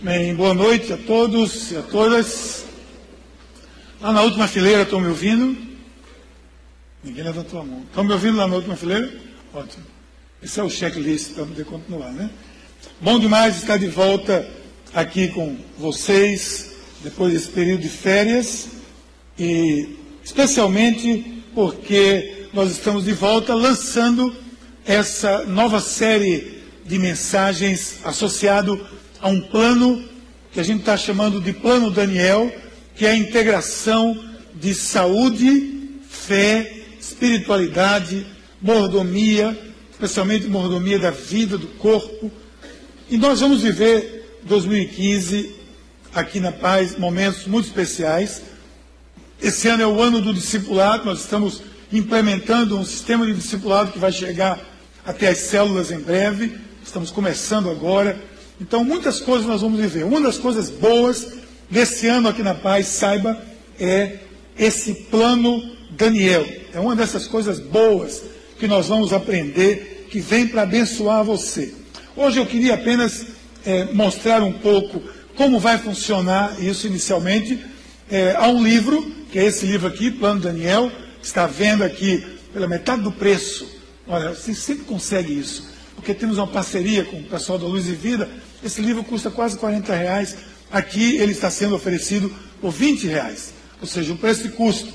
Bem, boa noite a todos e a todas. Lá na última fileira, estão me ouvindo? Ninguém levantou a mão. Estão me ouvindo lá na última fileira? Ótimo. Esse é o checklist para poder continuar, né? Bom demais estar de volta aqui com vocês, depois desse período de férias, e especialmente porque nós estamos de volta lançando essa nova série de mensagens associado a um plano que a gente está chamando de Plano Daniel, que é a integração de saúde, fé, espiritualidade, mordomia, especialmente mordomia da vida, do corpo. E nós vamos viver 2015 aqui na Paz momentos muito especiais. Esse ano é o ano do discipulado, nós estamos implementando um sistema de discipulado que vai chegar até as células em breve. Estamos começando agora então, muitas coisas nós vamos viver. Uma das coisas boas desse ano aqui na Paz, saiba, é esse plano Daniel. É uma dessas coisas boas que nós vamos aprender, que vem para abençoar você. Hoje eu queria apenas é, mostrar um pouco como vai funcionar isso inicialmente. É, há um livro, que é esse livro aqui, Plano Daniel, está vendo aqui pela metade do preço. Olha, você sempre consegue isso porque temos uma parceria com o pessoal da Luz e Vida. Esse livro custa quase 40 reais. Aqui ele está sendo oferecido por 20 reais, ou seja, o preço de custo.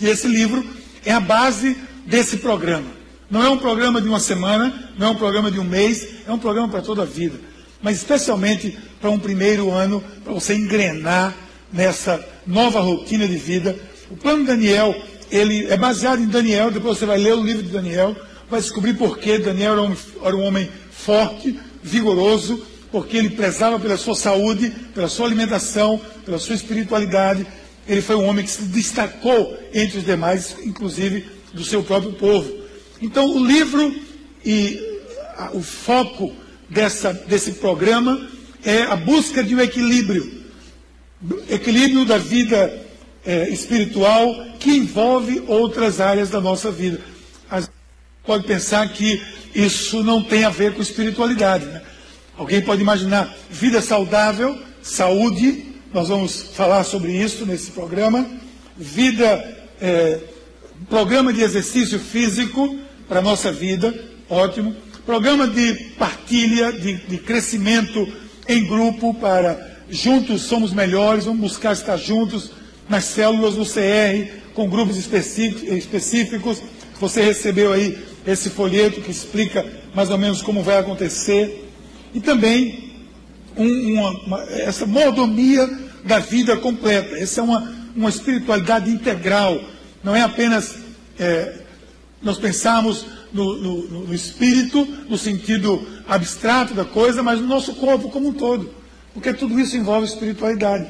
E esse livro é a base desse programa. Não é um programa de uma semana, não é um programa de um mês, é um programa para toda a vida. Mas especialmente para um primeiro ano, para você engrenar nessa nova rotina de vida. O plano Daniel, ele é baseado em Daniel, depois você vai ler o livro de Daniel, vai descobrir por que Daniel era um, era um homem forte, vigoroso, porque ele prezava pela sua saúde, pela sua alimentação, pela sua espiritualidade. Ele foi um homem que se destacou entre os demais, inclusive do seu próprio povo. Então, o livro e o foco dessa, desse programa é a busca de um equilíbrio equilíbrio da vida é, espiritual que envolve outras áreas da nossa vida pode pensar que isso não tem a ver com espiritualidade. Né? Alguém pode imaginar vida saudável, saúde, nós vamos falar sobre isso nesse programa. Vida, é, programa de exercício físico para a nossa vida, ótimo. Programa de partilha, de, de crescimento em grupo para juntos somos melhores, vamos buscar estar juntos nas células do CR, com grupos específicos. Você recebeu aí esse folheto que explica mais ou menos como vai acontecer. E também um, uma, uma, essa mordomia da vida completa. Essa é uma, uma espiritualidade integral. Não é apenas é, nós pensarmos no, no, no, espírito, no sentido abstrato da coisa, mas no nosso corpo como um todo. Porque tudo isso envolve espiritualidade.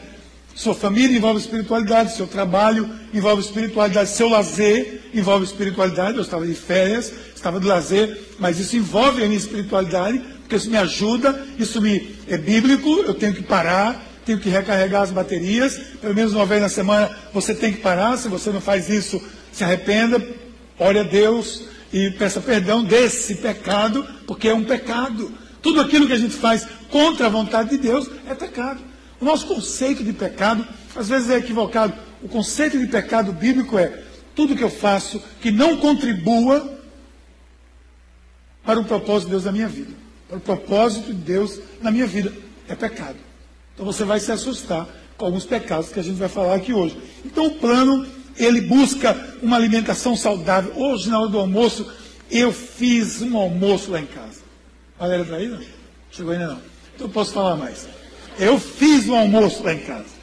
Sua família envolve espiritualidade, seu trabalho envolve espiritualidade, seu lazer envolve espiritualidade. Eu estava de férias, estava de lazer, mas isso envolve a minha espiritualidade, porque isso me ajuda, isso me é bíblico, eu tenho que parar, tenho que recarregar as baterias, pelo menos uma vez na semana você tem que parar, se você não faz isso, se arrependa, ore a Deus e peça perdão desse pecado, porque é um pecado. Tudo aquilo que a gente faz contra a vontade de Deus é pecado. O nosso conceito de pecado, às vezes, é equivocado. O conceito de pecado bíblico é tudo que eu faço que não contribua para o propósito de Deus na minha vida. Para o propósito de Deus na minha vida. É pecado. Então você vai se assustar com alguns pecados que a gente vai falar aqui hoje. Então o plano, ele busca uma alimentação saudável. Hoje, na hora do almoço, eu fiz um almoço lá em casa. A galera está aí? Não? Chegou ainda não. Então eu posso falar mais. Eu fiz o almoço lá em casa.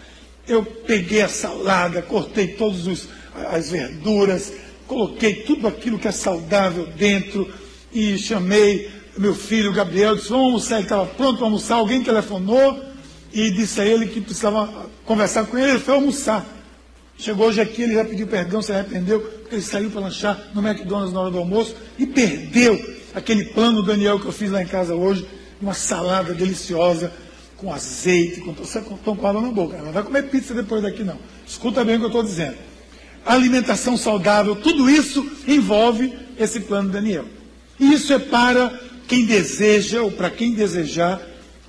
Eu peguei a salada, cortei todas as verduras, coloquei tudo aquilo que é saudável dentro e chamei meu filho Gabriel, disse, vamos almoçar, ele estava pronto para almoçar, alguém telefonou e disse a ele que precisava conversar com ele, ele foi almoçar. Chegou hoje aqui, ele já pediu perdão, se arrependeu, porque ele saiu para lanchar no McDonald's na hora do almoço e perdeu aquele plano Daniel que eu fiz lá em casa hoje, uma salada deliciosa, com azeite, com, estão com água na boca. Não vai comer pizza depois daqui, não. Escuta bem o que eu estou dizendo. Alimentação saudável, tudo isso envolve esse plano Daniel. E isso é para quem deseja, ou para quem desejar,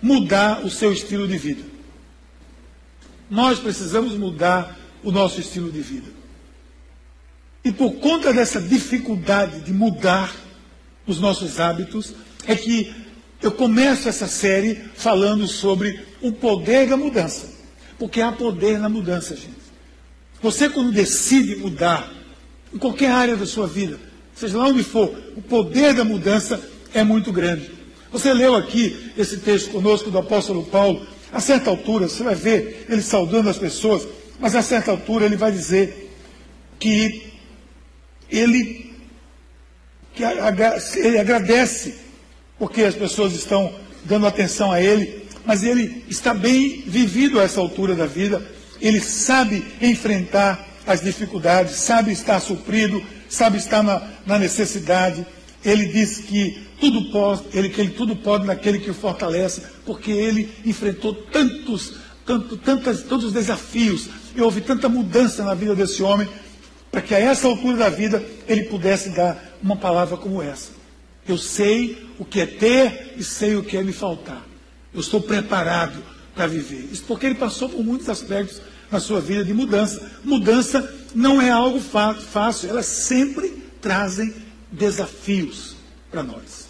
mudar o seu estilo de vida. Nós precisamos mudar o nosso estilo de vida. E por conta dessa dificuldade de mudar os nossos hábitos, é que eu começo essa série falando sobre o poder da mudança. Porque há poder na mudança, gente. Você, quando decide mudar, em qualquer área da sua vida, seja lá onde for, o poder da mudança é muito grande. Você leu aqui esse texto conosco do apóstolo Paulo. A certa altura, você vai ver ele saudando as pessoas, mas a certa altura ele vai dizer que ele, que ele agradece porque as pessoas estão dando atenção a ele, mas ele está bem vivido a essa altura da vida, ele sabe enfrentar as dificuldades, sabe estar suprido, sabe estar na, na necessidade. Ele diz que tudo pode, ele, que ele tudo pode naquele que o fortalece, porque ele enfrentou tantos, tanto, tantas, tantos desafios, e houve tanta mudança na vida desse homem, para que a essa altura da vida ele pudesse dar uma palavra como essa. Eu sei o que é ter e sei o que é me faltar. Eu estou preparado para viver. Isso porque ele passou por muitos aspectos na sua vida de mudança. Mudança não é algo fácil, elas sempre trazem desafios para nós.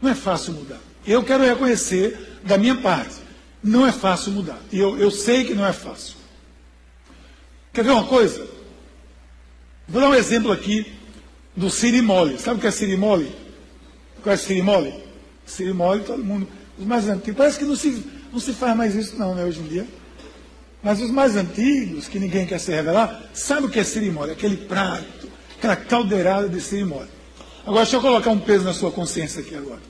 Não é fácil mudar. Eu quero reconhecer da minha parte. Não é fácil mudar. E eu, eu sei que não é fácil. Quer ver uma coisa? Vou dar um exemplo aqui do sirimole. Sabe o que é sirimole? Conhece sirimole? Sirimole, todo mundo. Os mais antigos. Parece que não se, não se faz mais isso, não, né, hoje em dia. Mas os mais antigos, que ninguém quer se revelar, sabe o que é sirimole? Aquele prato, aquela caldeirada de sirimole. Agora, deixa eu colocar um peso na sua consciência aqui agora.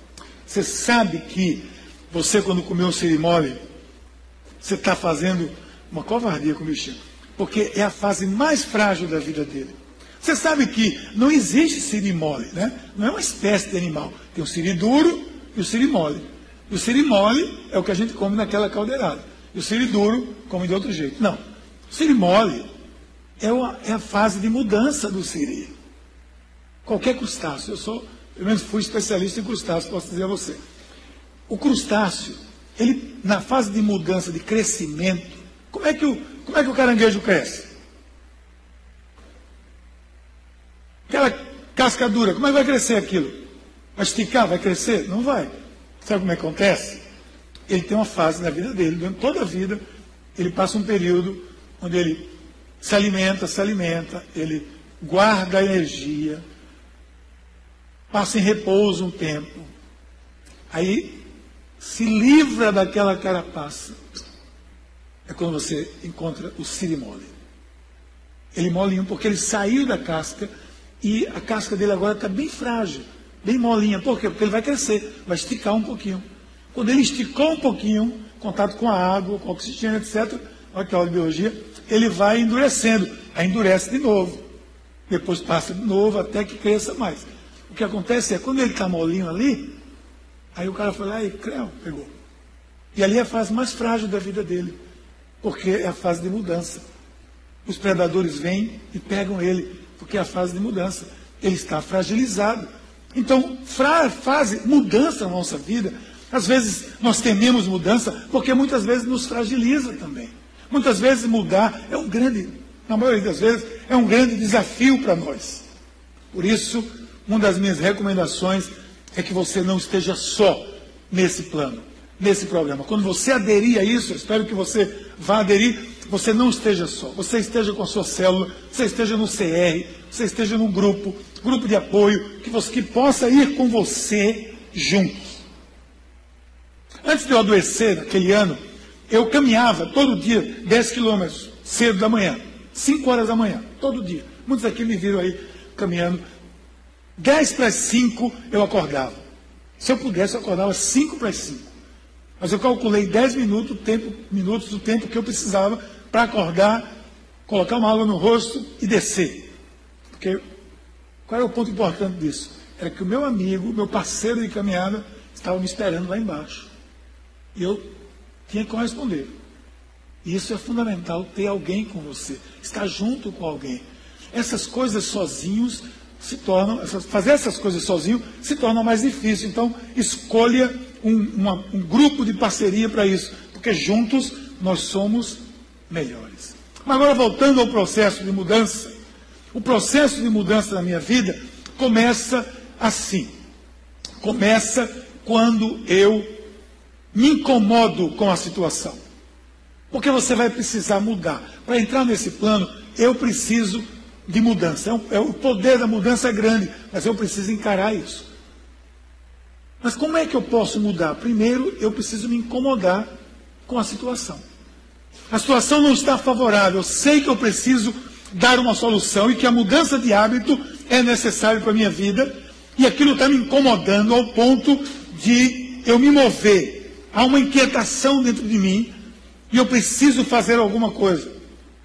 Você sabe que você, quando comeu um sirimole, você está fazendo uma covardia com o bichinho. Porque é a fase mais frágil da vida dele. Você sabe que não existe sirimole, né? Não é uma espécie de animal. Tem o siri duro e o siri mole. E o siri mole é o que a gente come naquela caldeirada. E o siri duro come de outro jeito. Não. O siri mole é, é a fase de mudança do siri. Qualquer crustáceo. Eu sou pelo menos fui especialista em crustáceos, posso dizer a você. O crustáceo, ele, na fase de mudança, de crescimento, como é que o, como é que o caranguejo cresce? Aquela casca dura, como é que vai crescer aquilo? Vai esticar, vai crescer? Não vai. Sabe como é que acontece? Ele tem uma fase na vida dele, durante toda a vida, ele passa um período onde ele se alimenta, se alimenta, ele guarda a energia, passa em repouso um tempo, aí se livra daquela carapaça. É quando você encontra o sirimole. Ele molinho porque ele saiu da casca e a casca dele agora está bem frágil, bem molinha. Por quê? Porque ele vai crescer, vai esticar um pouquinho. Quando ele esticou um pouquinho, contato com a água, com oxigênio, etc., olha que aula de biologia, ele vai endurecendo, aí endurece de novo. Depois passa de novo até que cresça mais. O que acontece é, quando ele está molinho ali, aí o cara lá e creu, pegou. E ali é a fase mais frágil da vida dele, porque é a fase de mudança. Os predadores vêm e pegam ele, porque é a fase de mudança. Ele está fragilizado. Então, fra fase, mudança na nossa vida, às vezes nós tememos mudança, porque muitas vezes nos fragiliza também. Muitas vezes mudar é um grande, na maioria das vezes, é um grande desafio para nós. Por isso, uma das minhas recomendações é que você não esteja só nesse plano, nesse programa. Quando você aderir a isso, eu espero que você vá aderir, você não esteja só. Você esteja com a sua célula, você esteja no CR, você esteja num grupo, grupo de apoio, que, você, que possa ir com você juntos. Antes de eu adoecer, naquele ano, eu caminhava todo dia 10 quilômetros, cedo da manhã, 5 horas da manhã, todo dia. Muitos aqui me viram aí caminhando 10 para as 5 eu acordava. Se eu pudesse, eu acordava 5 para as 5. Mas eu calculei 10 minutos, tempo, minutos do tempo que eu precisava para acordar, colocar uma água no rosto e descer. Porque qual era o ponto importante disso? Era que o meu amigo, meu parceiro de caminhada, estava me esperando lá embaixo. E eu tinha que corresponder. E isso é fundamental, ter alguém com você, estar junto com alguém. Essas coisas sozinhos se tornam, fazer essas coisas sozinho se torna mais difícil. Então, escolha um, uma, um grupo de parceria para isso, porque juntos nós somos melhores. Mas agora voltando ao processo de mudança, o processo de mudança na minha vida começa assim. Começa quando eu me incomodo com a situação. Porque você vai precisar mudar. Para entrar nesse plano, eu preciso de mudança. É, um, é o poder da mudança é grande, mas eu preciso encarar isso. Mas como é que eu posso mudar? Primeiro, eu preciso me incomodar com a situação. A situação não está favorável. Eu sei que eu preciso dar uma solução e que a mudança de hábito é necessária para a minha vida. E aquilo está me incomodando ao ponto de eu me mover. Há uma inquietação dentro de mim e eu preciso fazer alguma coisa.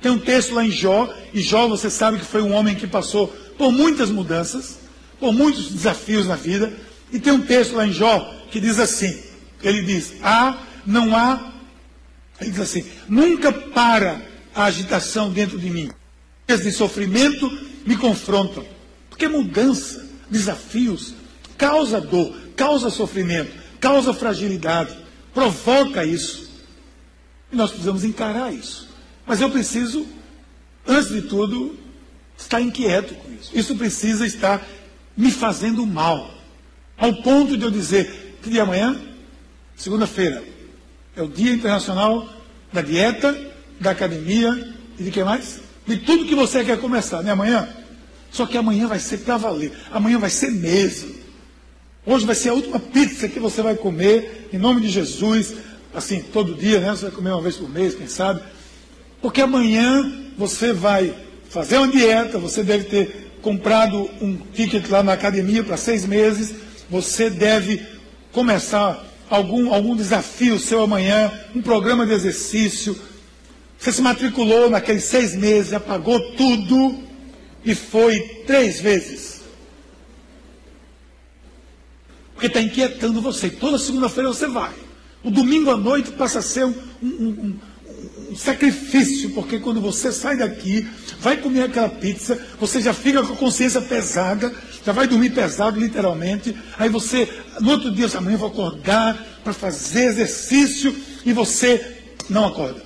Tem um texto lá em Jó, e Jó, você sabe que foi um homem que passou por muitas mudanças, por muitos desafios na vida. E tem um texto lá em Jó que diz assim: ele diz, há, não há, ele diz assim, nunca para a agitação dentro de mim. Dias de sofrimento me confrontam. Porque mudança, desafios, causa dor, causa sofrimento, causa fragilidade, provoca isso. E nós precisamos encarar isso. Mas eu preciso, antes de tudo, estar inquieto com isso. Isso precisa estar me fazendo mal. Ao ponto de eu dizer que de amanhã, segunda-feira, é o Dia Internacional da Dieta, da Academia e de que mais? De tudo que você quer começar, né? Amanhã. Só que amanhã vai ser para valer. Amanhã vai ser mesmo. Hoje vai ser a última pizza que você vai comer, em nome de Jesus assim, todo dia, né? Você vai comer uma vez por mês, quem sabe. Porque amanhã você vai fazer uma dieta, você deve ter comprado um ticket lá na academia para seis meses, você deve começar algum, algum desafio seu amanhã, um programa de exercício. Você se matriculou naqueles seis meses, já pagou tudo e foi três vezes. Porque está inquietando você. Toda segunda-feira você vai. O domingo à noite passa a ser um, um, sacrifício, porque quando você sai daqui, vai comer aquela pizza, você já fica com a consciência pesada, já vai dormir pesado, literalmente. Aí você, no outro dia, amanhã vou acordar para fazer exercício e você não acorda.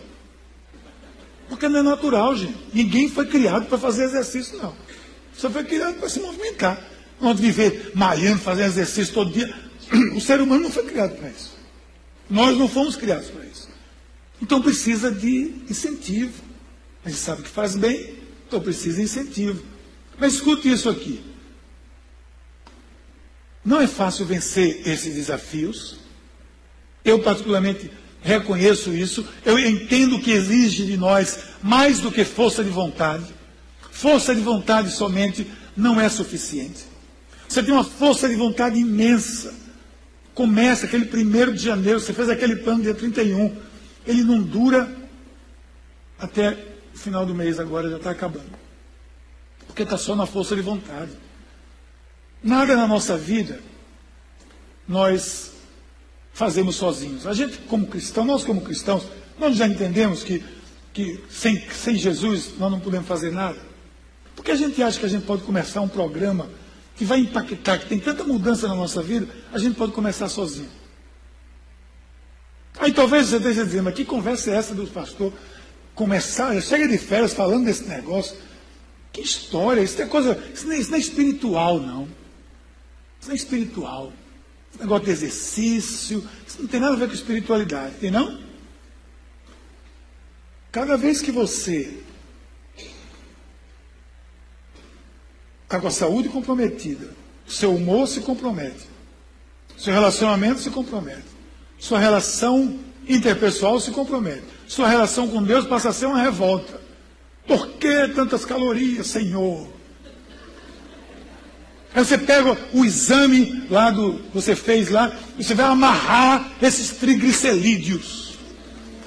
Porque não é natural, gente. Ninguém foi criado para fazer exercício, não. Você foi criado para se movimentar. Não viver malhando, fazendo exercício todo dia. O ser humano não foi criado para isso. Nós não fomos criados para isso. Então precisa de incentivo. A gente sabe que faz bem, então precisa de incentivo. Mas escute isso aqui. Não é fácil vencer esses desafios. Eu, particularmente, reconheço isso. Eu entendo que exige de nós mais do que força de vontade. Força de vontade somente não é suficiente. Você tem uma força de vontade imensa. Começa aquele primeiro de janeiro, você fez aquele plano dia 31. Ele não dura até o final do mês agora, já está acabando. Porque está só na força de vontade. Nada na nossa vida nós fazemos sozinhos. A gente, como cristão, nós como cristãos, nós já entendemos que, que sem, sem Jesus nós não podemos fazer nada. Porque a gente acha que a gente pode começar um programa que vai impactar, que tem tanta mudança na nossa vida, a gente pode começar sozinho. Aí talvez você esteja dizendo, mas que conversa é essa do pastor? Começar, chega de férias falando desse negócio. Que história, isso é coisa, isso não é, isso não é espiritual, não. Isso não é espiritual. Esse negócio de exercício, isso não tem nada a ver com espiritualidade, tem não? Cada vez que você está com a saúde comprometida, seu humor se compromete, seu relacionamento se compromete, sua relação interpessoal se compromete, sua relação com Deus passa a ser uma revolta. Por que tantas calorias, Senhor? Aí você pega o exame lá do que você fez lá, você vai amarrar esses triglicerídeos.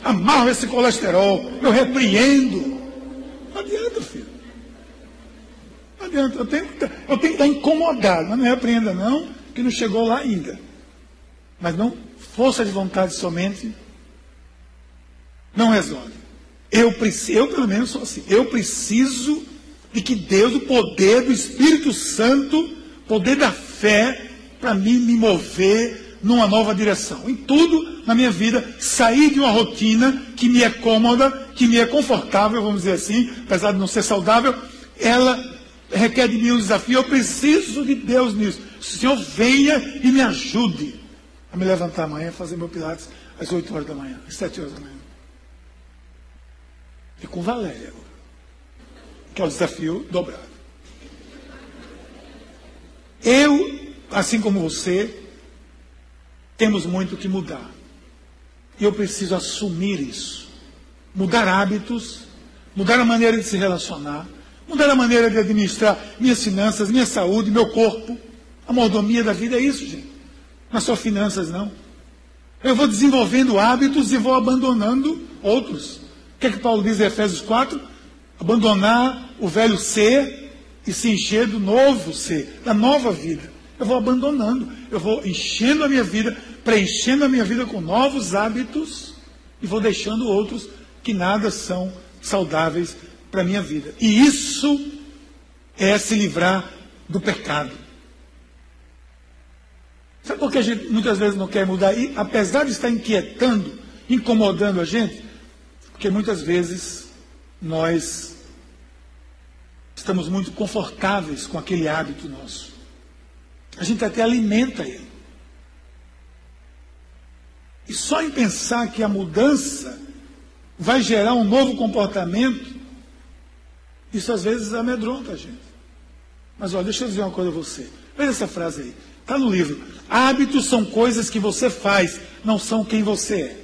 Amarra esse colesterol. Eu repreendo. Não adianta, filho. Não adianta, eu tenho, eu tenho que estar incomodado, mas não repreenda não, que não chegou lá ainda. Mas não, força de vontade somente não resolve. Eu eu pelo menos sou assim, eu preciso de que Deus, o poder do Espírito Santo, poder da fé, para mim me mover, numa nova direção. Em tudo na minha vida, sair de uma rotina que me é cômoda, que me é confortável, vamos dizer assim, apesar de não ser saudável, ela requer de mim um desafio. Eu preciso de Deus nisso. Senhor venha e me ajude a me levantar amanhã, fazer meu Pilates às 8 horas da manhã, às 7 horas da manhã. E com Valéria agora, que é o desafio dobrado. Eu, assim como você, temos muito que mudar. E eu preciso assumir isso. Mudar hábitos, mudar a maneira de se relacionar, mudar a maneira de administrar minhas finanças, minha saúde, meu corpo. A mordomia da vida é isso, gente. Não só finanças, não. Eu vou desenvolvendo hábitos e vou abandonando outros. O que é que Paulo diz em Efésios 4? Abandonar o velho ser e se encher do novo ser, da nova vida. Eu vou abandonando, eu vou enchendo a minha vida, preenchendo a minha vida com novos hábitos e vou deixando outros que nada são saudáveis para a minha vida. E isso é se livrar do pecado. Sabe por que a gente muitas vezes não quer mudar? E apesar de estar inquietando, incomodando a gente, porque muitas vezes nós estamos muito confortáveis com aquele hábito nosso. A gente até alimenta ele. E só em pensar que a mudança vai gerar um novo comportamento, isso às vezes amedronta a gente. Mas olha, deixa eu dizer uma coisa a você. Veja essa frase aí. Está no livro. Hábitos são coisas que você faz, não são quem você é.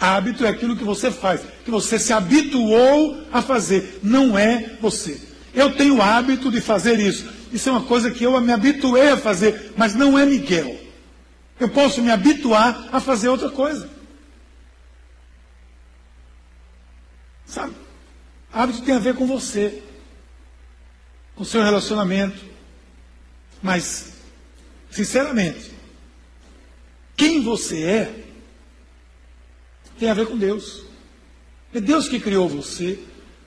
Hábito é aquilo que você faz, que você se habituou a fazer, não é você. Eu tenho o hábito de fazer isso. Isso é uma coisa que eu me habituei a fazer, mas não é Miguel. Eu posso me habituar a fazer outra coisa. Sabe? Hábito tem a ver com você, com o seu relacionamento. Mas, sinceramente, quem você é tem a ver com Deus. É Deus que criou você,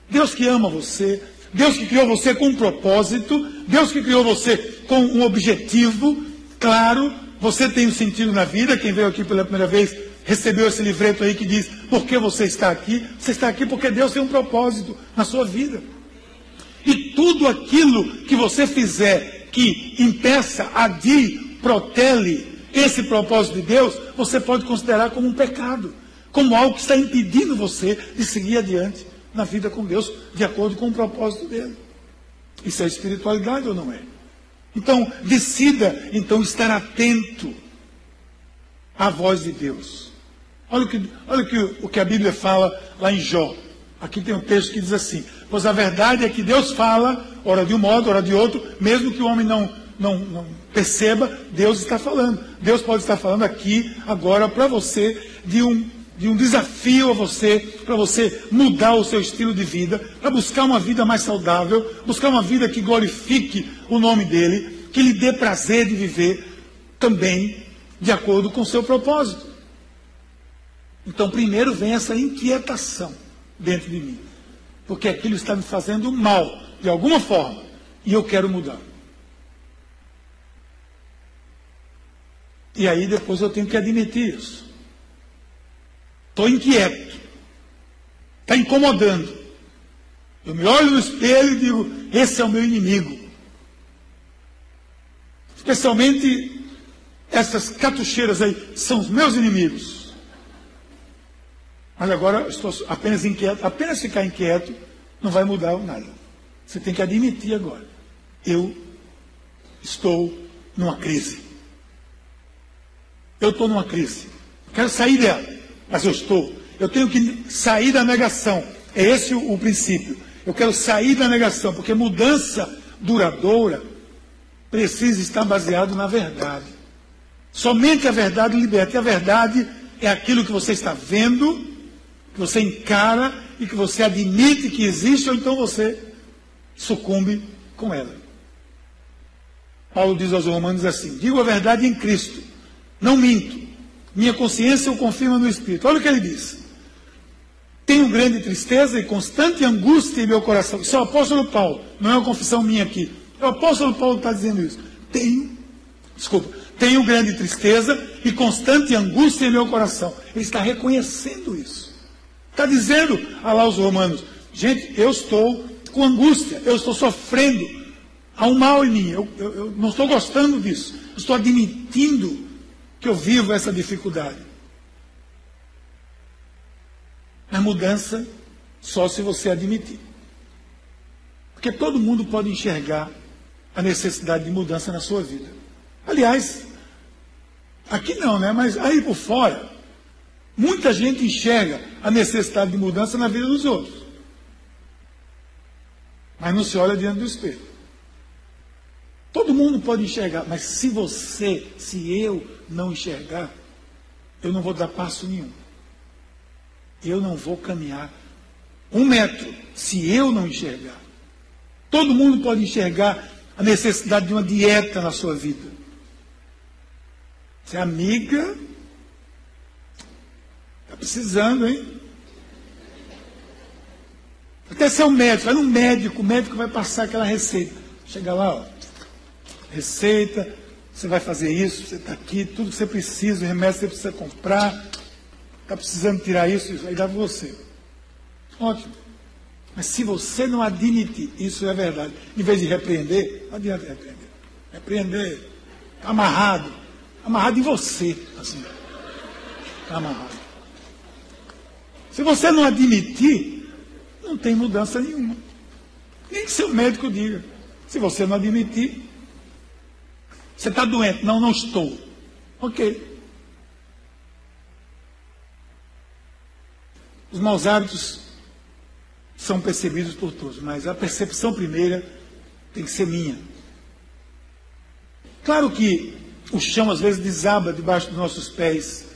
Deus que ama você, Deus que criou você com um propósito, Deus que criou você com um objetivo claro. Você tem um sentido na vida. Quem veio aqui pela primeira vez recebeu esse livreto aí que diz por que você está aqui. Você está aqui porque Deus tem um propósito na sua vida. E tudo aquilo que você fizer que impeça, adie, protele esse propósito de Deus, você pode considerar como um pecado, como algo que está impedindo você de seguir adiante na vida com Deus, de acordo com o propósito dele. Isso é espiritualidade ou não é? Então, decida então estar atento à voz de Deus. Olha o que, olha o que, o que a Bíblia fala lá em Jó. Aqui tem um texto que diz assim: Pois a verdade é que Deus fala, ora de um modo, ora de outro, mesmo que o homem não, não, não perceba, Deus está falando. Deus pode estar falando aqui, agora, para você, de um, de um desafio a você, para você mudar o seu estilo de vida, para buscar uma vida mais saudável, buscar uma vida que glorifique o nome dele, que lhe dê prazer de viver também de acordo com o seu propósito. Então, primeiro vem essa inquietação dentro de mim, porque aquilo está me fazendo mal, de alguma forma, e eu quero mudar. E aí depois eu tenho que admitir isso. Estou inquieto. Está incomodando. Eu me olho no espelho e digo: esse é o meu inimigo. Especialmente essas catucheiras aí são os meus inimigos. Mas agora estou apenas inquieto. Apenas ficar inquieto não vai mudar nada. Você tem que admitir agora. Eu estou numa crise. Eu estou numa crise. Quero sair dela, mas eu estou. Eu tenho que sair da negação. É esse o, princípio. Eu quero sair da negação, porque mudança duradoura precisa estar baseado na verdade. Somente a verdade liberta. E a verdade é aquilo que você está vendo que você encara e que você admite que existe, ou então você sucumbe com ela. Paulo diz aos Romanos assim: digo a verdade em Cristo, não minto, minha consciência o confirma no Espírito. Olha o que ele diz. Tenho grande tristeza e constante angústia em meu coração. Isso é o apóstolo Paulo, não é uma confissão minha aqui. É o apóstolo Paulo está dizendo isso. Tenho, desculpa, tenho grande tristeza e constante angústia em meu coração. Ele está reconhecendo isso. Está dizendo a lá os romanos: gente, eu estou com angústia, eu estou sofrendo. Há um mal em mim, eu, eu, eu não estou gostando disso. Estou admitindo que eu vivo essa dificuldade. A mudança só se você admitir. Porque todo mundo pode enxergar a necessidade de mudança na sua vida. Aliás, aqui não, né? Mas aí por fora, muita gente enxerga a necessidade de mudança na vida dos outros. Mas não se olha diante do espelho. Todo mundo pode enxergar, mas se você, se eu não enxergar, eu não vou dar passo nenhum. Eu não vou caminhar um metro se eu não enxergar. Todo mundo pode enxergar a necessidade de uma dieta na sua vida. Você é amiga, precisando, hein? Até ser um médico, vai no médico, o médico vai passar aquela receita. Chega lá, ó, receita, você vai fazer isso, você está aqui, tudo que você precisa, o remédio que você precisa comprar, está precisando tirar isso, isso aí dá para você. Ótimo. Mas se você não admitir, isso é verdade, em vez de repreender, não adianta repreender. Repreender, está amarrado. Amarrado em você, assim. Está amarrado. Se você não admitir, não tem mudança nenhuma. Nem que seu médico diga. Se você não admitir, você está doente. Não, não estou. Ok. Os maus hábitos são percebidos por todos, mas a percepção primeira tem que ser minha. Claro que o chão às vezes desaba debaixo dos nossos pés,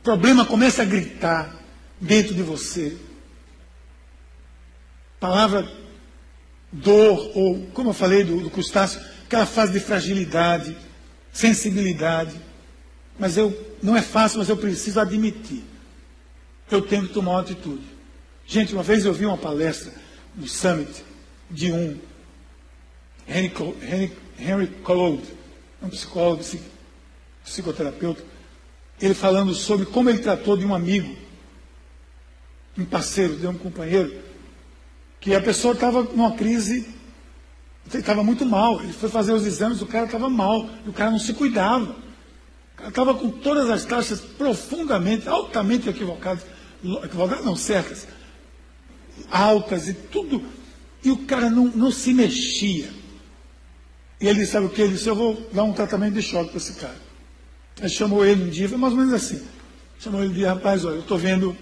o problema começa a gritar dentro de você. Palavra dor, ou como eu falei do, do crustáceo, aquela fase de fragilidade, sensibilidade. Mas eu, não é fácil, mas eu preciso admitir. Eu tenho que tomar uma atitude. Gente, uma vez eu vi uma palestra no Summit de um Henry, Henry, Henry Cloud, um psicólogo, psicoterapeuta, ele falando sobre como ele tratou de um amigo, um parceiro, de um companheiro, que a pessoa estava numa crise, estava muito mal. Ele foi fazer os exames, o cara estava mal, e o cara não se cuidava. O cara estava com todas as taxas profundamente, altamente equivocadas, equivocadas não, certas, altas e tudo. E o cara não, não se mexia. E ele sabe o que? Ele disse, eu vou dar um tratamento de choque para esse cara. Ele chamou ele um dia, foi mais ou menos assim. Chamou ele de rapaz, olha, eu estou vendo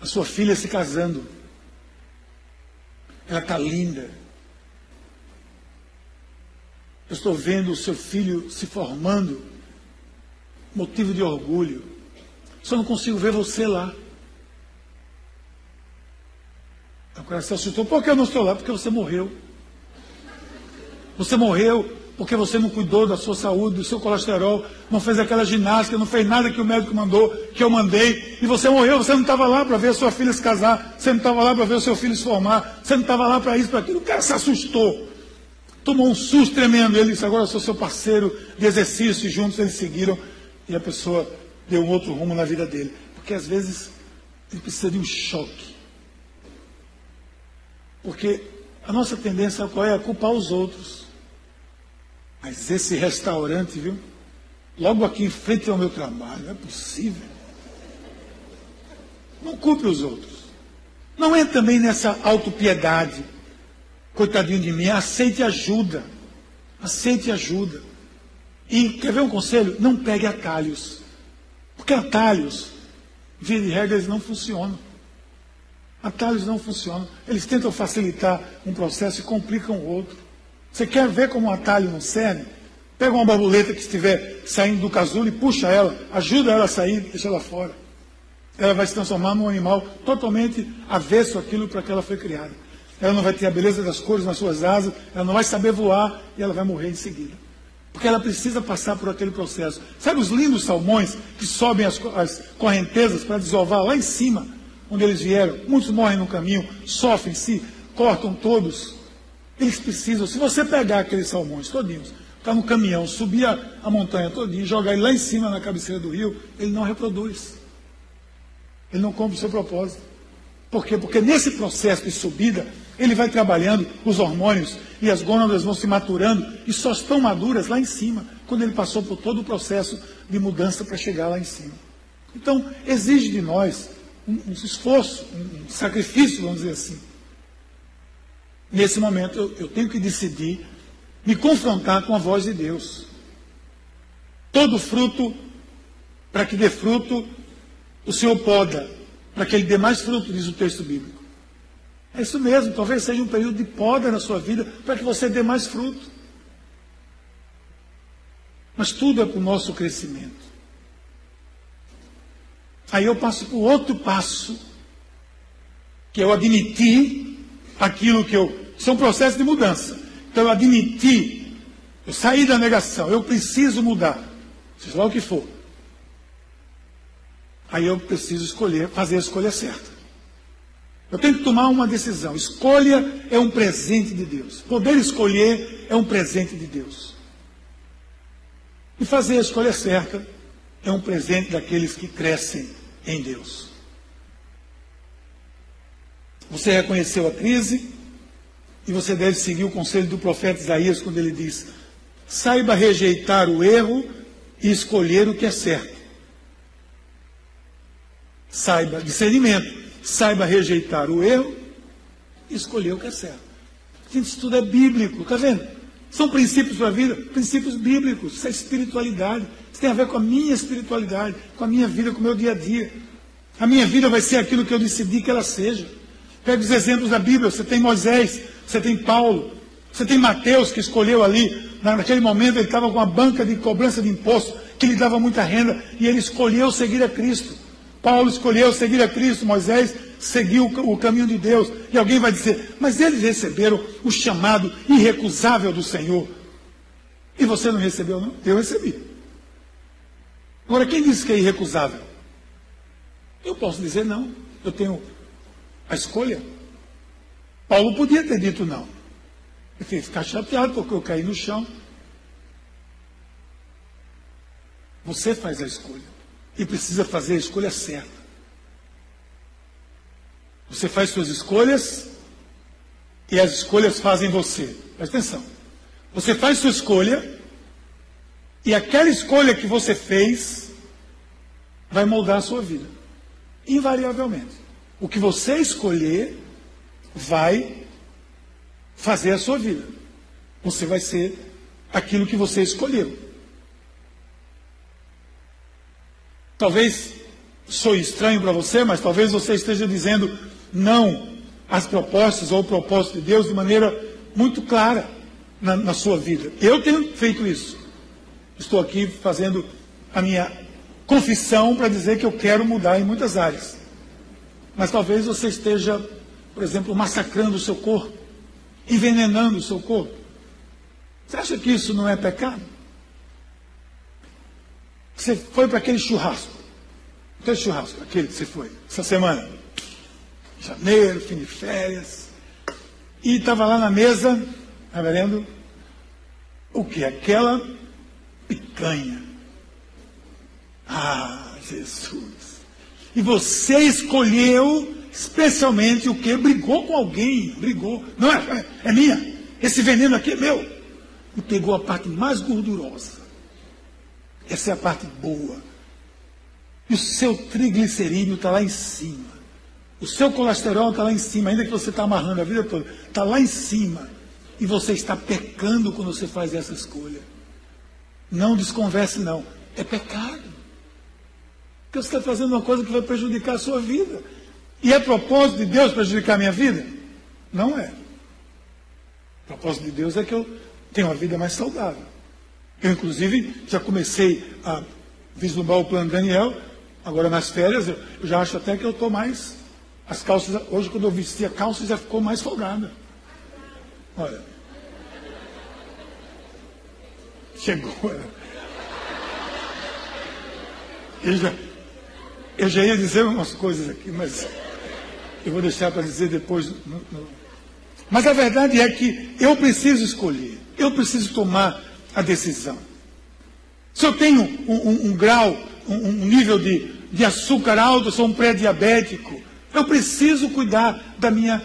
a sua filha se casando. Ela está linda. Eu estou vendo o seu filho se formando. Motivo de orgulho. Só não consigo ver você lá. O se assustou. Por que eu não estou lá? Porque você morreu. Você morreu porque você não cuidou da sua saúde, do seu colesterol, não fez aquela ginástica, não fez nada que o médico mandou, que eu mandei, e você morreu, você não estava lá para ver a sua filha se casar, você não estava lá para ver o seu filho se formar, você não estava lá para isso, para aquilo. O cara se assustou. Tomou um susto tremendo. Ele disse, agora eu sou seu parceiro de exercício, e juntos eles seguiram, e a pessoa deu um outro rumo na vida dele. Porque às vezes ele precisa de um choque. Porque a nossa tendência qual é? A culpar os outros. Mas esse restaurante, viu? Logo aqui em frente ao meu trabalho, não é possível. Não culpe os outros. Não é também nessa autopiedade. Coitadinho de mim, aceite ajuda. Aceite ajuda. E quer ver um conselho? Não pegue atalhos. Porque atalhos, via de regra, eles não funcionam. Atalhos não funcionam. Eles tentam facilitar um processo e complicam o outro. Você quer ver como um atalho não serve? Pega uma borboleta que estiver saindo do casulo e puxa ela, ajuda ela a sair, deixa ela fora. Ela vai se transformar num animal totalmente avesso àquilo para que ela foi criada. Ela não vai ter a beleza das cores nas suas asas, ela não vai saber voar e ela vai morrer em seguida. Porque ela precisa passar por aquele processo. Sabe os lindos salmões que sobem as, as correntezas para desovar lá em cima, onde eles vieram? Muitos morrem no caminho, sofrem, se cortam todos. Eles precisam, se você pegar aqueles salmões todinhos, está no caminhão, subir a, a montanha todinha, jogar ele lá em cima na cabeceira do rio, ele não reproduz. Ele não cumpre o seu propósito. Por quê? Porque nesse processo de subida, ele vai trabalhando, os hormônios e as gônadas vão se maturando e só estão maduras lá em cima, quando ele passou por todo o processo de mudança para chegar lá em cima. Então, exige de nós um, um esforço, um, um sacrifício, vamos dizer assim. Nesse momento, eu, eu tenho que decidir me confrontar com a voz de Deus. Todo fruto, para que dê fruto, o Senhor poda, para que ele dê mais fruto, diz o texto bíblico. É isso mesmo, talvez seja um período de poda na sua vida, para que você dê mais fruto. Mas tudo é para o nosso crescimento. Aí eu passo para o outro passo, que é eu admitir aquilo que eu. Isso é um processo de mudança. Então eu admiti, eu saí da negação, eu preciso mudar, seja lá o que for. Aí eu preciso escolher, fazer a escolha certa. Eu tenho que tomar uma decisão. Escolha é um presente de Deus. Poder escolher é um presente de Deus. E fazer a escolha certa é um presente daqueles que crescem em Deus. Você reconheceu a crise e você deve seguir o conselho do profeta Isaías quando ele diz: saiba rejeitar o erro e escolher o que é certo. Saiba, discernimento, saiba rejeitar o erro e escolher o que é certo. Isso tudo é bíblico, está vendo? São princípios para a vida, princípios bíblicos, isso é espiritualidade. Isso tem a ver com a minha espiritualidade, com a minha vida, com o meu dia a dia. A minha vida vai ser aquilo que eu decidi que ela seja. Pega os exemplos da Bíblia, você tem Moisés, você tem Paulo, você tem Mateus que escolheu ali, naquele momento ele estava com uma banca de cobrança de imposto, que lhe dava muita renda, e ele escolheu seguir a Cristo. Paulo escolheu seguir a Cristo, Moisés seguiu o caminho de Deus. E alguém vai dizer, mas eles receberam o chamado irrecusável do Senhor. E você não recebeu, não? Eu recebi. Agora, quem disse que é irrecusável? Eu posso dizer não. Eu tenho a escolha. Paulo podia ter dito não. Tenho que ficar chateado porque eu caí no chão. Você faz a escolha. E precisa fazer a escolha certa. Você faz suas escolhas e as escolhas fazem você. Presta atenção. Você faz sua escolha e aquela escolha que você fez vai moldar a sua vida. Invariavelmente. O que você escolher vai fazer a sua vida. Você vai ser aquilo que você escolheu. Talvez sou estranho para você, mas talvez você esteja dizendo não às propostas ou o propósito de Deus de maneira muito clara na, na sua vida. Eu tenho feito isso. Estou aqui fazendo a minha confissão para dizer que eu quero mudar em muitas áreas. Mas talvez você esteja, por exemplo, massacrando o seu corpo, envenenando o seu corpo. Você acha que isso não é pecado? Você foi para aquele churrasco. Aquele churrasco, aquele que você foi, essa semana. Janeiro, fim de férias. E estava lá na mesa, tá vendo? O que? Aquela picanha. Ah, Jesus. E você escolheu especialmente o que? Brigou com alguém, brigou. Não é, é minha. Esse veneno aqui é meu. E pegou a parte mais gordurosa. Essa é a parte boa. E o seu triglicerídeo está lá em cima. O seu colesterol está lá em cima, ainda que você está amarrando a vida toda. Está lá em cima. E você está pecando quando você faz essa escolha. Não desconverse, não. É pecado. Porque você está fazendo uma coisa que vai prejudicar a sua vida. E é propósito de Deus prejudicar a minha vida? Não é. O propósito de Deus é que eu tenha uma vida mais saudável. Eu, inclusive, já comecei a vislumbrar o plano Daniel. Agora, nas férias, eu já acho até que eu estou mais. As calças, hoje, quando eu vesti a calça, já ficou mais folgada. Olha. Chegou. Eu já, eu já ia dizer umas coisas aqui, mas eu vou deixar para dizer depois. Mas a verdade é que eu preciso escolher, eu preciso tomar a decisão. Se eu tenho um, um, um grau, um, um nível de, de açúcar alto, sou um pré-diabético, eu preciso cuidar da minha,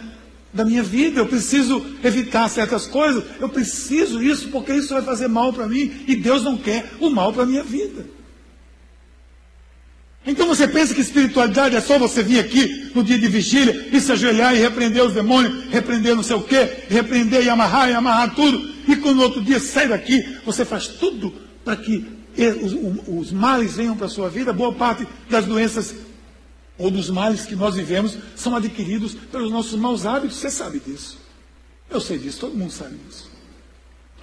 da minha vida, eu preciso evitar certas coisas, eu preciso isso porque isso vai fazer mal para mim e Deus não quer o mal para a minha vida. Então você pensa que espiritualidade é só você vir aqui no dia de vigília e se ajoelhar e repreender os demônios, repreender não sei o quê, repreender e amarrar e amarrar tudo, e quando no outro dia sai daqui, você faz tudo para que os, os males venham para a sua vida, boa parte das doenças ou dos males que nós vivemos são adquiridos pelos nossos maus hábitos, você sabe disso. Eu sei disso, todo mundo sabe disso.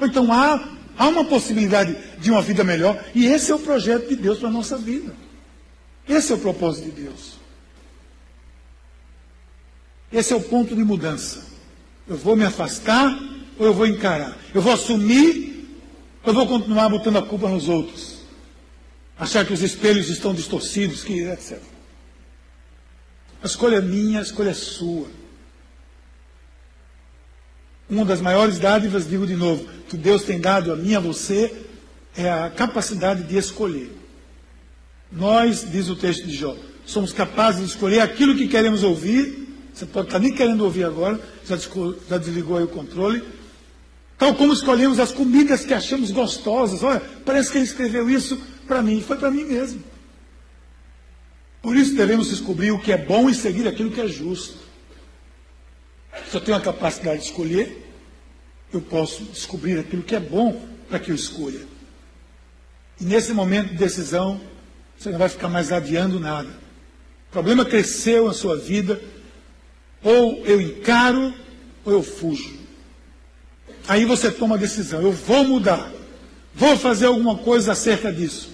Então há, há uma possibilidade de uma vida melhor, e esse é o projeto de Deus para a nossa vida. Esse é o propósito de Deus. Esse é o ponto de mudança. Eu vou me afastar ou eu vou encarar? Eu vou assumir ou eu vou continuar botando a culpa nos outros? Achar que os espelhos estão distorcidos, que etc. A escolha é minha, a escolha é sua. Uma das maiores dádivas, digo de novo, que Deus tem dado a mim e a você, é a capacidade de escolher. Nós, diz o texto de Jó, somos capazes de escolher aquilo que queremos ouvir. Você pode estar nem querendo ouvir agora, já, já desligou aí o controle. Tal como escolhemos as comidas que achamos gostosas. Olha, parece que ele escreveu isso para mim, foi para mim mesmo. Por isso devemos descobrir o que é bom e seguir aquilo que é justo. Se eu tenho a capacidade de escolher, eu posso descobrir aquilo que é bom para que eu escolha. E nesse momento de decisão, você não vai ficar mais adiando nada. O problema cresceu na sua vida. Ou eu encaro, ou eu fujo. Aí você toma a decisão. Eu vou mudar. Vou fazer alguma coisa acerca disso.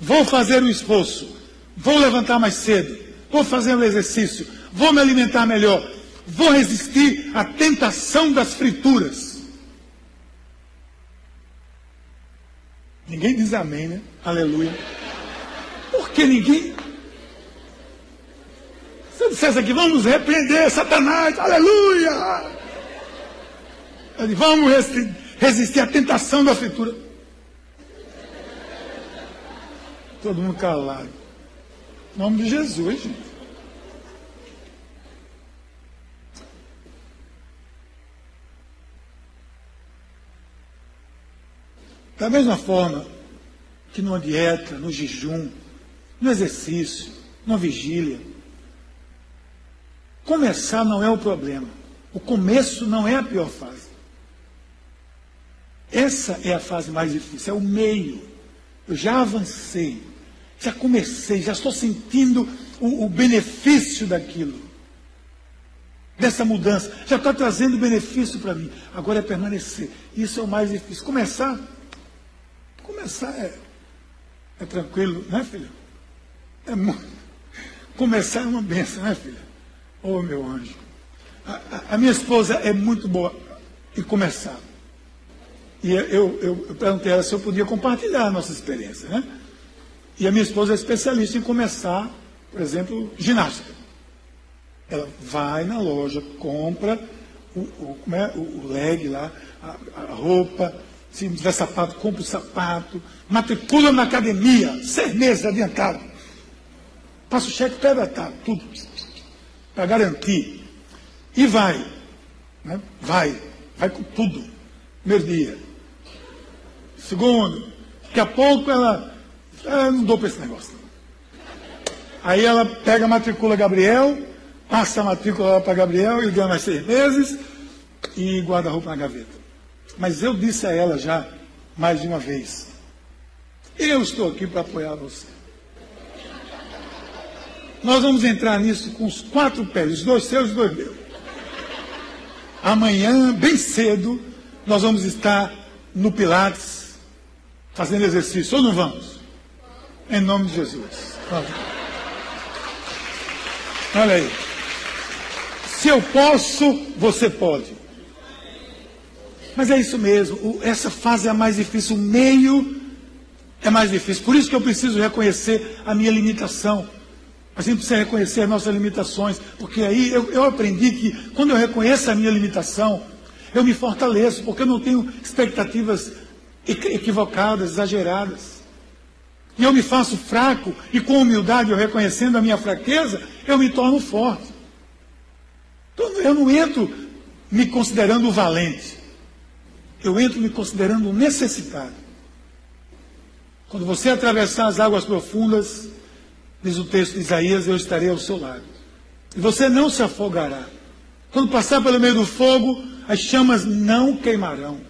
Vou fazer um esforço. Vou levantar mais cedo. Vou fazer um exercício. Vou me alimentar melhor. Vou resistir à tentação das frituras. Ninguém diz amém, né? Aleluia. Porque ninguém. Se eu dissesse aqui, vamos repreender Satanás, aleluia! Disse, vamos resistir à tentação da fritura. Todo mundo calado. Em nome de Jesus, gente. Da mesma forma que numa dieta, no jejum, no exercício, na vigília. Começar não é o problema. O começo não é a pior fase. Essa é a fase mais difícil, é o meio. Eu já avancei, já comecei, já estou sentindo o, o benefício daquilo, dessa mudança. Já está trazendo benefício para mim. Agora é permanecer. Isso é o mais difícil. Começar, começar é, é tranquilo, né, filho? É. Começar é uma benção, né, filha? Oh, meu anjo. A, a, minha esposa é muito boa em começar. E eu, eu, eu perguntei a ela se eu podia compartilhar a nossa experiência, né? E a minha esposa é especialista em começar, por exemplo, ginástica. Ela vai na loja, compra o, o, como é, o, leg lá, a, a roupa, se tiver sapato, compra o sapato, matricula na academia, seis meses adiantado. Passa o cheque pré-datado, tudo, para garantir. E vai, né? vai, vai com tudo. Primeiro dia. Segundo, daqui a pouco ela, ela não dou para esse negócio. Aí ela pega a matrícula Gabriel, passa a matrícula para Gabriel, ele ganha mais seis meses e guarda a roupa na gaveta. Mas eu disse a ela já, mais de uma vez, eu estou aqui para apoiar você. Nós vamos entrar nisso com os quatro pés, os dois seus e os dois meus. Amanhã, bem cedo, nós vamos estar no Pilates, fazendo exercício. Ou não vamos? Em nome de Jesus. Olha aí. Se eu posso, você pode. Mas é isso mesmo. essa fase é a mais difícil. O meio é mais difícil. Por isso que eu preciso reconhecer a minha limitação. A gente precisa reconhecer as nossas limitações, porque aí eu, eu aprendi que quando eu reconheço a minha limitação, eu me fortaleço, porque eu não tenho expectativas equivocadas, exageradas. E eu me faço fraco, e com humildade eu reconhecendo a minha fraqueza, eu me torno forte. Então eu não entro me considerando valente. Eu entro me considerando necessitado. Quando você atravessar as águas profundas, diz o texto de Isaías, eu estarei ao seu lado. E você não se afogará. Quando passar pelo meio do fogo, as chamas não queimarão.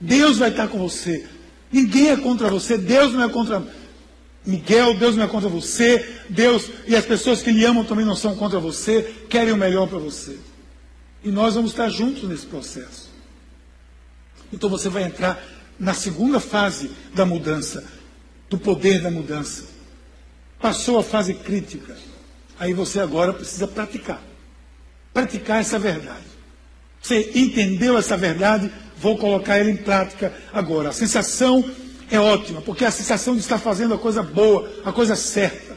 Deus vai estar com você. Ninguém é contra você. Deus não é contra Miguel. Deus não é contra você. Deus e as pessoas que lhe amam também não são contra você. Querem o melhor para você. E nós vamos estar juntos nesse processo. Então você vai entrar na segunda fase da mudança, do poder da mudança. Passou a fase crítica. Aí você agora precisa praticar. Praticar essa verdade. Você entendeu essa verdade, vou colocar ela em prática agora. A sensação é ótima, porque é a sensação de estar fazendo a coisa boa, a coisa certa.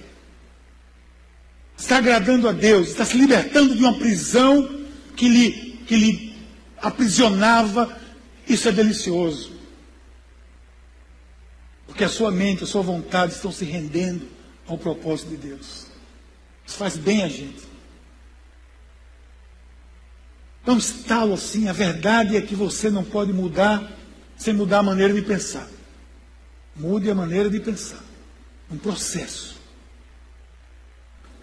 Está agradando a Deus, está se libertando de uma prisão que lhe, que lhe aprisionava, isso é delicioso. Porque a sua mente, a sua vontade estão se rendendo ao propósito de Deus. Isso faz bem a gente. Então, estalo assim, a verdade é que você não pode mudar sem mudar a maneira de pensar. Mude a maneira de pensar. Um processo.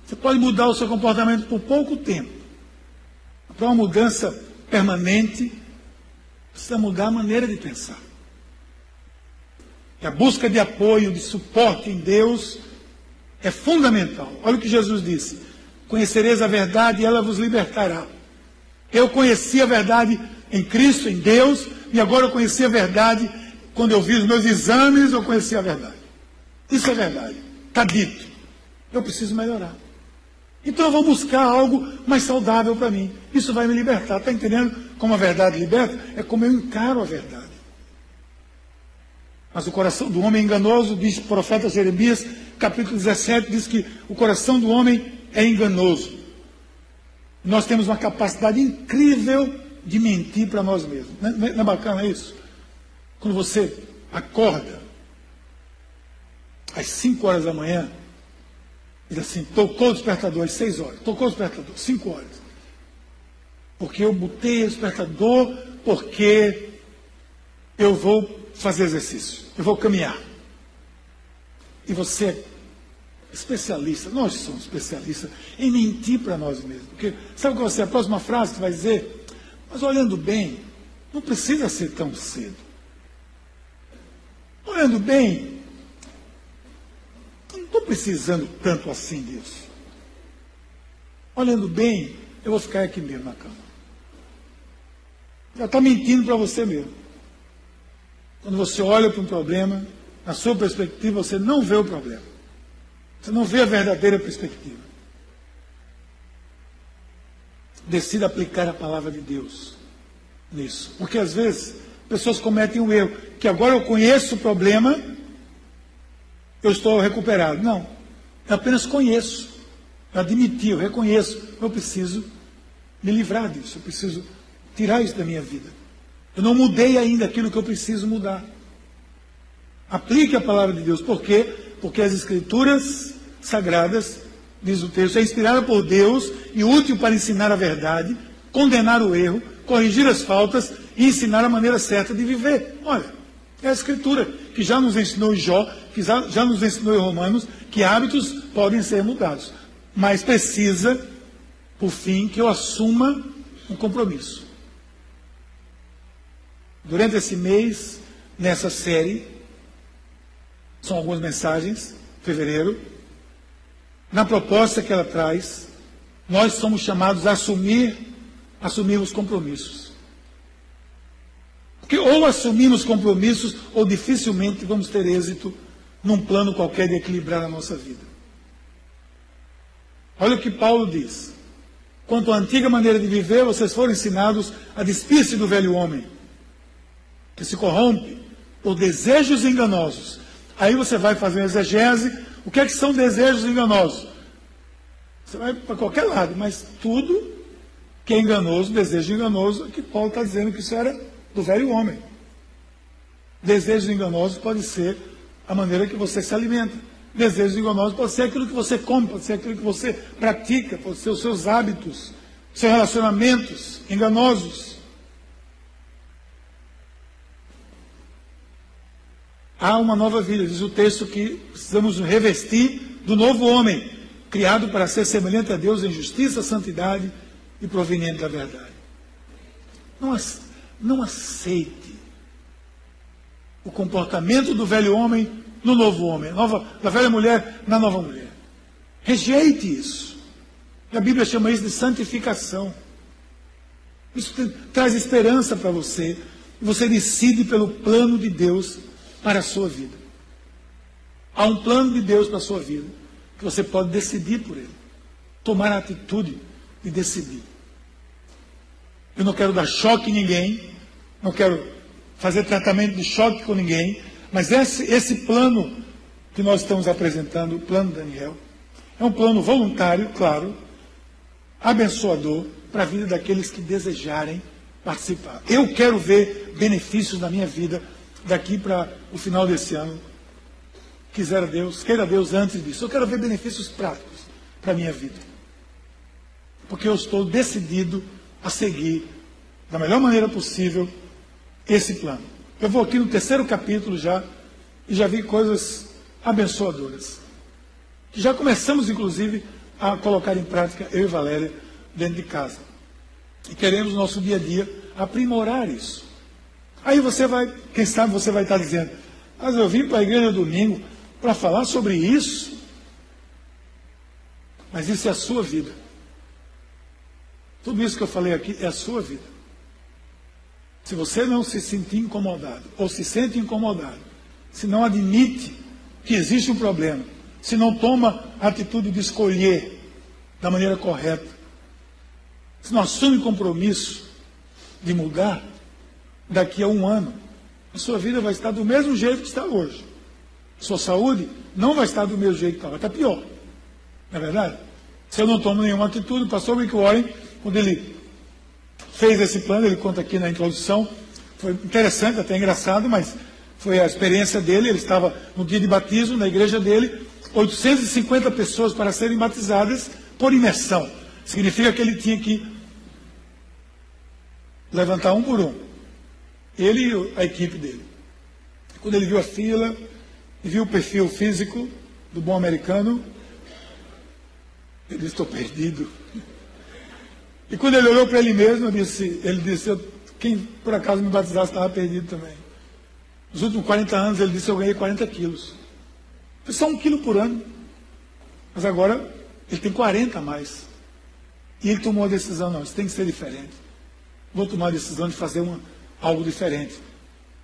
Você pode mudar o seu comportamento por pouco tempo. Para uma mudança permanente, precisa mudar a maneira de pensar. E a busca de apoio, de suporte em Deus é fundamental. Olha o que Jesus disse: Conhecereis a verdade e ela vos libertará. Eu conheci a verdade em Cristo, em Deus, e agora eu conheci a verdade quando eu vi os meus exames, eu conheci a verdade. Isso é verdade. Está dito. Eu preciso melhorar. Então eu vou buscar algo mais saudável para mim. Isso vai me libertar. Está entendendo como a verdade liberta? É como eu encaro a verdade. Mas o coração do homem é enganoso, diz o profeta Jeremias, capítulo 17, diz que o coração do homem é enganoso. Nós temos uma capacidade incrível de mentir para nós mesmos. Não é, não é bacana isso? Quando você acorda às 5 horas da manhã, Diz assim, tocou o despertador às seis horas. Tocou o despertador, cinco horas. Porque eu botei o despertador porque eu vou fazer exercício. Eu vou caminhar. E você é especialista, nós somos especialistas em mentir para nós mesmos. Porque sabe qual vai ser a próxima frase que vai dizer? Mas olhando bem, não precisa ser tão cedo. Olhando bem, estou precisando tanto assim disso. Olhando bem, eu vou ficar aqui mesmo na cama. Já está mentindo para você mesmo. Quando você olha para um problema, na sua perspectiva, você não vê o problema. Você não vê a verdadeira perspectiva. Decida aplicar a palavra de Deus nisso. Porque às vezes pessoas cometem um erro, que agora eu conheço o problema, eu estou recuperado. Não. Eu apenas conheço. Eu admiti, eu reconheço. Eu preciso me livrar disso. Eu preciso tirar isso da minha vida. Eu não mudei ainda aquilo que eu preciso mudar. Aplique a palavra de Deus. Por quê? Porque as escrituras sagradas, diz o texto, é inspirada por Deus e útil para ensinar a verdade, condenar o erro, corrigir as faltas e ensinar a maneira certa de viver. Olha, é a Escritura que já nos ensinou em Jó, que já, já nos ensinou em Romanos, que hábitos podem ser mudados. Mas precisa, por fim, que eu assuma um compromisso. Durante esse mês, nessa série, são algumas mensagens, fevereiro, na proposta que ela traz, nós somos chamados a assumir, assumir os compromissos. Porque ou assumimos compromissos, ou dificilmente vamos ter êxito num plano qualquer de equilibrar a nossa vida. Olha o que Paulo diz. Quanto à antiga maneira de viver, vocês foram ensinados a despir-se do velho homem, que se corrompe por desejos enganosos. Aí você vai fazer uma exegese. O que é que são desejos enganosos? Você vai para qualquer lado, mas tudo que é enganoso, desejo enganoso, é que Paulo está dizendo que isso era do velho homem. Desejos enganosos pode ser a maneira que você se alimenta. Desejos enganosos pode ser aquilo que você come, pode ser aquilo que você pratica, pode ser os seus hábitos, seus relacionamentos enganosos. Há uma nova vida, diz o texto que precisamos revestir do novo homem, criado para ser semelhante a Deus em justiça, santidade e proveniente da verdade. Não, não aceite o comportamento do velho homem no novo homem, nova, da velha mulher na nova mulher. Rejeite isso. E a Bíblia chama isso de santificação. Isso traz esperança para você. Você decide pelo plano de Deus para a sua vida. Há um plano de Deus para a sua vida que você pode decidir por ele. Tomar a atitude de decidir. Eu não quero dar choque em ninguém, não quero fazer tratamento de choque com ninguém, mas esse, esse plano que nós estamos apresentando, o plano Daniel, é um plano voluntário, claro, abençoador para a vida daqueles que desejarem participar. Eu quero ver benefícios na minha vida daqui para o final desse ano. Quiser Deus, queira Deus antes disso. Eu quero ver benefícios práticos para a minha vida. Porque eu estou decidido a seguir da melhor maneira possível esse plano. Eu vou aqui no terceiro capítulo já e já vi coisas abençoadoras. Já começamos, inclusive, a colocar em prática, eu e Valéria, dentro de casa. E queremos no nosso dia a dia aprimorar isso. Aí você vai, quem sabe você vai estar dizendo, mas eu vim para a igreja domingo para falar sobre isso. Mas isso é a sua vida. Tudo isso que eu falei aqui é a sua vida. Se você não se sentir incomodado, ou se sente incomodado, se não admite que existe um problema, se não toma a atitude de escolher da maneira correta, se não assume compromisso de mudar, daqui a um ano, a sua vida vai estar do mesmo jeito que está hoje. Sua saúde não vai estar do mesmo jeito que está, vai estar pior. Não é verdade? Se eu não tomo nenhuma atitude, o pastor Rick Warren, quando ele fez esse plano, ele conta aqui na introdução. Foi interessante, até engraçado, mas foi a experiência dele. Ele estava no dia de batismo na igreja dele, 850 pessoas para serem batizadas por imersão. Significa que ele tinha que levantar um por um. Ele e a equipe dele. Quando ele viu a fila e viu o perfil físico do bom americano, ele disse: Estou perdido. E quando ele olhou para ele mesmo, ele disse, ele disse quem por acaso me batizasse estava perdido também. Nos últimos 40 anos, ele disse, eu ganhei 40 quilos. Foi só um quilo por ano. Mas agora, ele tem 40 a mais. E ele tomou a decisão, não, isso tem que ser diferente. Vou tomar a decisão de fazer uma, algo diferente.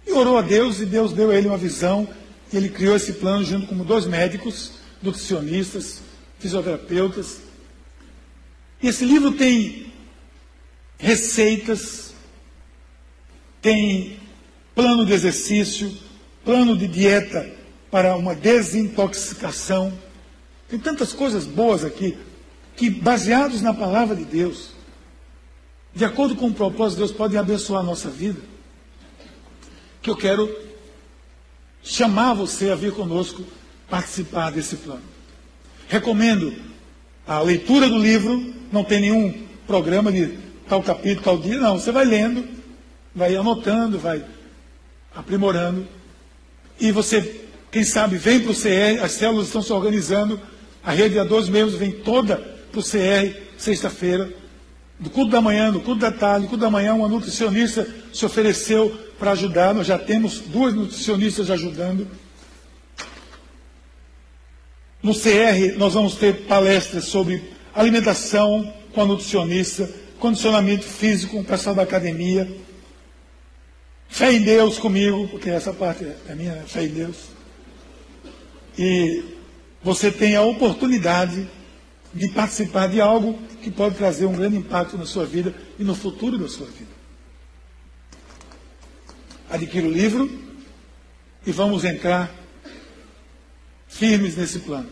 E orou a Deus, e Deus deu a ele uma visão, e ele criou esse plano junto com dois médicos, nutricionistas, fisioterapeutas. E esse livro tem receitas, tem plano de exercício, plano de dieta para uma desintoxicação. Tem tantas coisas boas aqui que, baseados na palavra de Deus, de acordo com o propósito de Deus, podem abençoar a nossa vida. Que eu quero chamar você a vir conosco participar desse plano. Recomendo a leitura do livro, não tem nenhum programa de tal capítulo, tal dia. Não, você vai lendo, vai anotando, vai aprimorando. E você, quem sabe, vem para o CR, as células estão se organizando, a rede há dois meses vem toda para o CR, sexta-feira. Do culto da manhã, do culto da tarde, do culto da manhã, uma nutricionista se ofereceu para ajudar. Nós já temos duas nutricionistas ajudando. No CR, nós vamos ter palestras sobre alimentação com a nutricionista, condicionamento físico com o pessoal da academia. Fé em Deus comigo, porque essa parte é minha, né? fé em Deus. E você tem a oportunidade de participar de algo que pode trazer um grande impacto na sua vida e no futuro da sua vida. Adquira o livro e vamos entrar firmes nesse plano.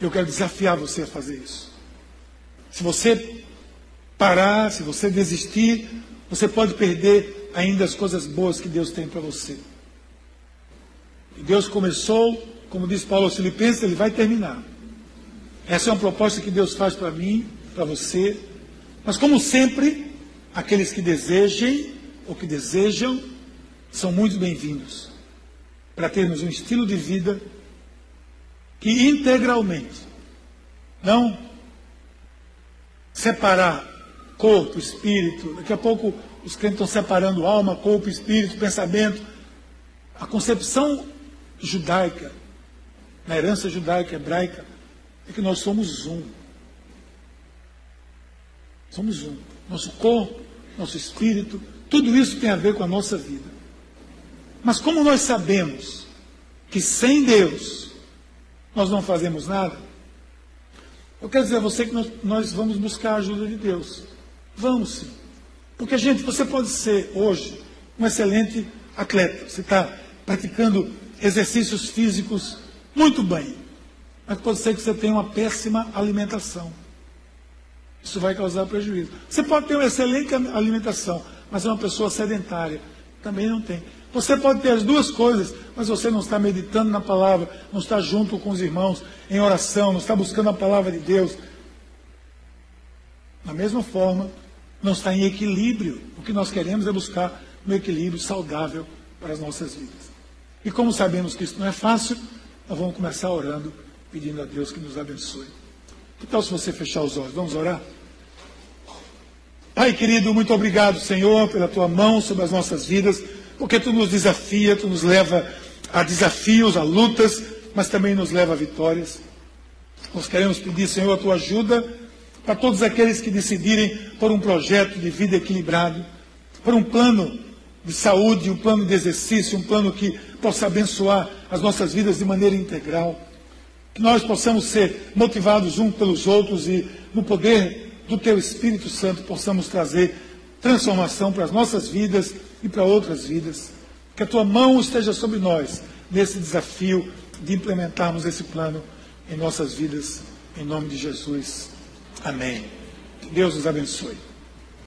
Eu quero desafiar você a fazer isso. Se você parar, se você desistir, você pode perder ainda as coisas boas que Deus tem para você. E Deus começou, como diz Paulo aos Filipenses, ele vai terminar. Essa é uma proposta que Deus faz para mim, para você. Mas como sempre, aqueles que desejem ou que desejam são muito bem-vindos para termos um estilo de vida que integralmente não separar corpo, espírito. Daqui a pouco os crentes estão separando alma, corpo, espírito, pensamento. A concepção judaica, na herança judaica, hebraica, é que nós somos um. Somos um. Nosso corpo, nosso espírito, tudo isso tem a ver com a nossa vida. Mas como nós sabemos que sem Deus nós não fazemos nada, eu quero dizer a você que nós, nós vamos buscar a ajuda de Deus. Vamos sim. Porque, gente, você pode ser hoje um excelente atleta. Você está praticando exercícios físicos muito bem. Mas pode ser que você tenha uma péssima alimentação. Isso vai causar prejuízo. Você pode ter uma excelente alimentação, mas é uma pessoa sedentária. Também não tem. Você pode ter as duas coisas, mas você não está meditando na palavra, não está junto com os irmãos em oração, não está buscando a palavra de Deus. Da mesma forma, não está em equilíbrio. O que nós queremos é buscar um equilíbrio saudável para as nossas vidas. E como sabemos que isso não é fácil, nós vamos começar orando, pedindo a Deus que nos abençoe. Que tal se você fechar os olhos? Vamos orar? Pai querido, muito obrigado, Senhor, pela tua mão sobre as nossas vidas, porque tu nos desafia, tu nos leva a desafios, a lutas, mas também nos leva a vitórias. Nós queremos pedir, Senhor, a tua ajuda para todos aqueles que decidirem por um projeto de vida equilibrado, por um plano de saúde, um plano de exercício, um plano que possa abençoar as nossas vidas de maneira integral. Que nós possamos ser motivados uns pelos outros e, no poder do Teu Espírito Santo, possamos trazer transformação para as nossas vidas e para outras vidas. Que a Tua mão esteja sobre nós nesse desafio de implementarmos esse plano em nossas vidas, em nome de Jesus. Amém. Deus nos abençoe.